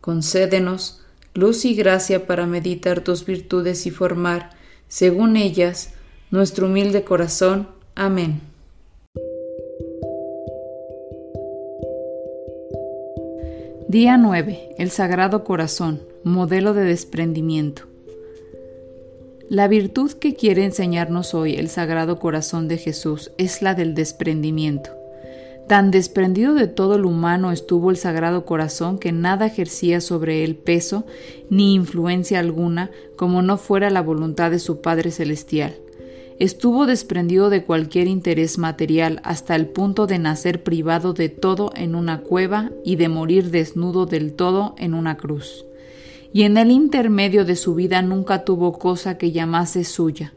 Concédenos luz y gracia para meditar tus virtudes y formar, según ellas, nuestro humilde corazón. Amén. Día 9. El Sagrado Corazón, modelo de desprendimiento. La virtud que quiere enseñarnos hoy el Sagrado Corazón de Jesús es la del desprendimiento. Tan desprendido de todo lo humano estuvo el Sagrado Corazón que nada ejercía sobre él peso ni influencia alguna como no fuera la voluntad de su Padre Celestial. Estuvo desprendido de cualquier interés material hasta el punto de nacer privado de todo en una cueva y de morir desnudo del todo en una cruz. Y en el intermedio de su vida nunca tuvo cosa que llamase suya.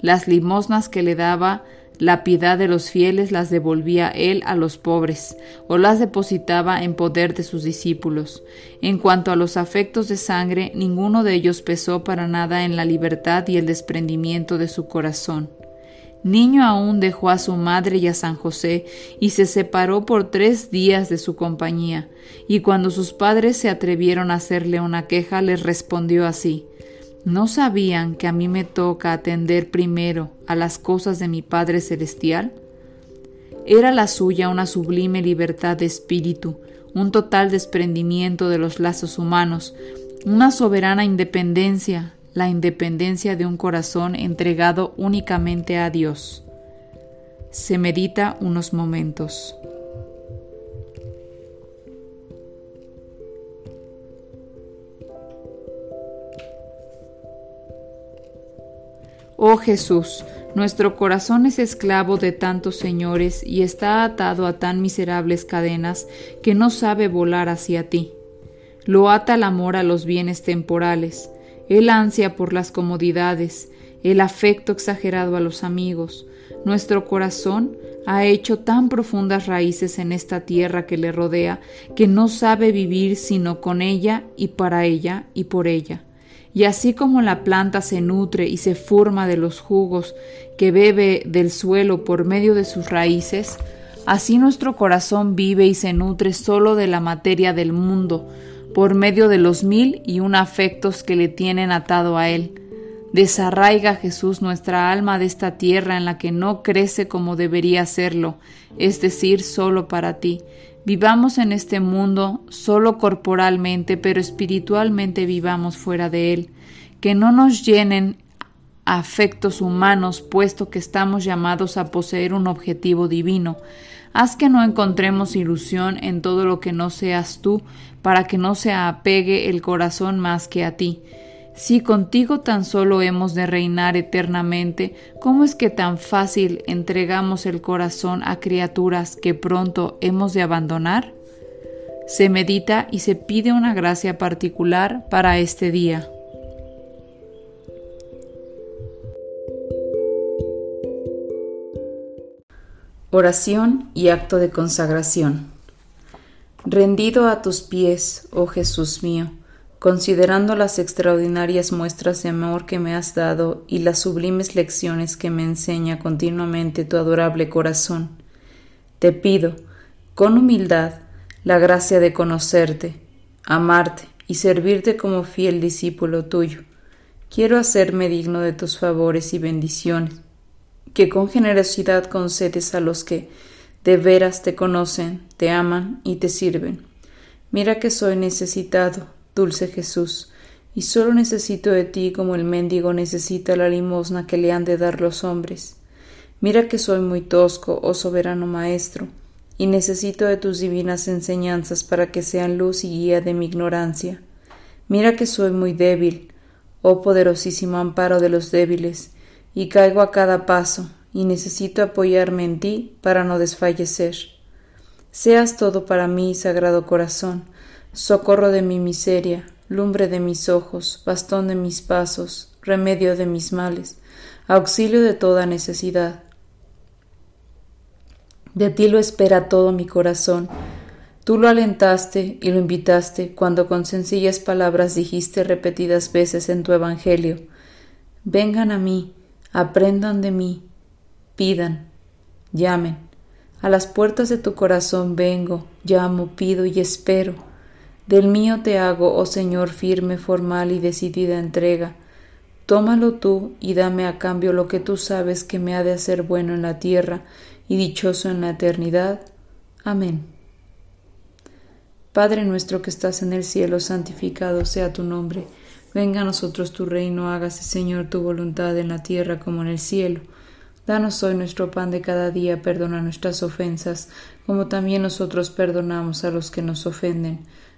Las limosnas que le daba la piedad de los fieles las devolvía él a los pobres, o las depositaba en poder de sus discípulos. En cuanto a los afectos de sangre, ninguno de ellos pesó para nada en la libertad y el desprendimiento de su corazón. Niño aún dejó a su madre y a San José, y se separó por tres días de su compañía, y cuando sus padres se atrevieron a hacerle una queja, les respondió así ¿No sabían que a mí me toca atender primero a las cosas de mi Padre Celestial? Era la suya una sublime libertad de espíritu, un total desprendimiento de los lazos humanos, una soberana independencia, la independencia de un corazón entregado únicamente a Dios. Se medita unos momentos. Oh Jesús, nuestro corazón es esclavo de tantos señores y está atado a tan miserables cadenas que no sabe volar hacia ti. Lo ata el amor a los bienes temporales, el ansia por las comodidades, el afecto exagerado a los amigos. Nuestro corazón ha hecho tan profundas raíces en esta tierra que le rodea que no sabe vivir sino con ella y para ella y por ella. Y así como la planta se nutre y se forma de los jugos que bebe del suelo por medio de sus raíces, así nuestro corazón vive y se nutre solo de la materia del mundo, por medio de los mil y un afectos que le tienen atado a él. Desarraiga Jesús nuestra alma de esta tierra en la que no crece como debería hacerlo, es decir, solo para ti, Vivamos en este mundo solo corporalmente, pero espiritualmente vivamos fuera de él. Que no nos llenen afectos humanos, puesto que estamos llamados a poseer un objetivo divino. Haz que no encontremos ilusión en todo lo que no seas tú, para que no se apegue el corazón más que a ti. Si contigo tan solo hemos de reinar eternamente, ¿cómo es que tan fácil entregamos el corazón a criaturas que pronto hemos de abandonar? Se medita y se pide una gracia particular para este día. Oración y acto de consagración. Rendido a tus pies, oh Jesús mío, considerando las extraordinarias muestras de amor que me has dado y las sublimes lecciones que me enseña continuamente tu adorable corazón, te pido, con humildad, la gracia de conocerte, amarte y servirte como fiel discípulo tuyo. Quiero hacerme digno de tus favores y bendiciones, que con generosidad concedes a los que de veras te conocen, te aman y te sirven. Mira que soy necesitado, dulce Jesús, y solo necesito de ti como el mendigo necesita la limosna que le han de dar los hombres. Mira que soy muy tosco, oh soberano Maestro, y necesito de tus divinas enseñanzas para que sean luz y guía de mi ignorancia. Mira que soy muy débil, oh poderosísimo amparo de los débiles, y caigo a cada paso, y necesito apoyarme en ti para no desfallecer. Seas todo para mí, Sagrado Corazón, socorro de mi miseria, lumbre de mis ojos, bastón de mis pasos, remedio de mis males, auxilio de toda necesidad. De ti lo espera todo mi corazón. Tú lo alentaste y lo invitaste cuando con sencillas palabras dijiste repetidas veces en tu Evangelio, Vengan a mí, aprendan de mí, pidan, llamen. A las puertas de tu corazón vengo, llamo, pido y espero. Del mío te hago, oh Señor, firme, formal y decidida entrega. Tómalo tú y dame a cambio lo que tú sabes que me ha de hacer bueno en la tierra y dichoso en la eternidad. Amén. Padre nuestro que estás en el cielo, santificado sea tu nombre. Venga a nosotros tu reino, hágase Señor tu voluntad en la tierra como en el cielo. Danos hoy nuestro pan de cada día, perdona nuestras ofensas, como también nosotros perdonamos a los que nos ofenden.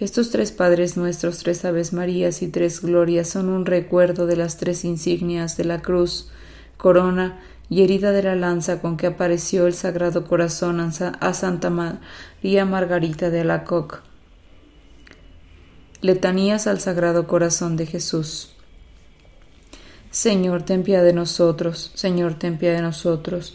Estos tres Padres nuestros, tres Aves Marías y tres Glorias son un recuerdo de las tres insignias de la cruz, corona y herida de la lanza con que apareció el Sagrado Corazón a Santa María Margarita de Alacoc. Letanías al Sagrado Corazón de Jesús. Señor, ten piedad de nosotros, Señor, ten piedad de nosotros,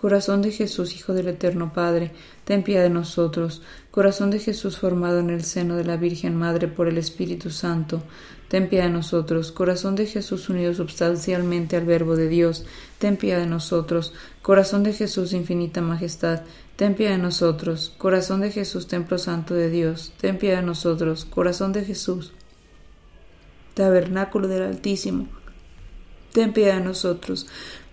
Corazón de Jesús, Hijo del Eterno Padre, ten piedad de nosotros. Corazón de Jesús formado en el seno de la Virgen Madre por el Espíritu Santo, ten piedad de nosotros. Corazón de Jesús unido substancialmente al Verbo de Dios, ten piedad de nosotros. Corazón de Jesús infinita majestad, Ten piedad de nosotros, corazón de Jesús, templo santo de Dios, ten piedad de nosotros, corazón de Jesús, tabernáculo del Altísimo, ten piedad de nosotros,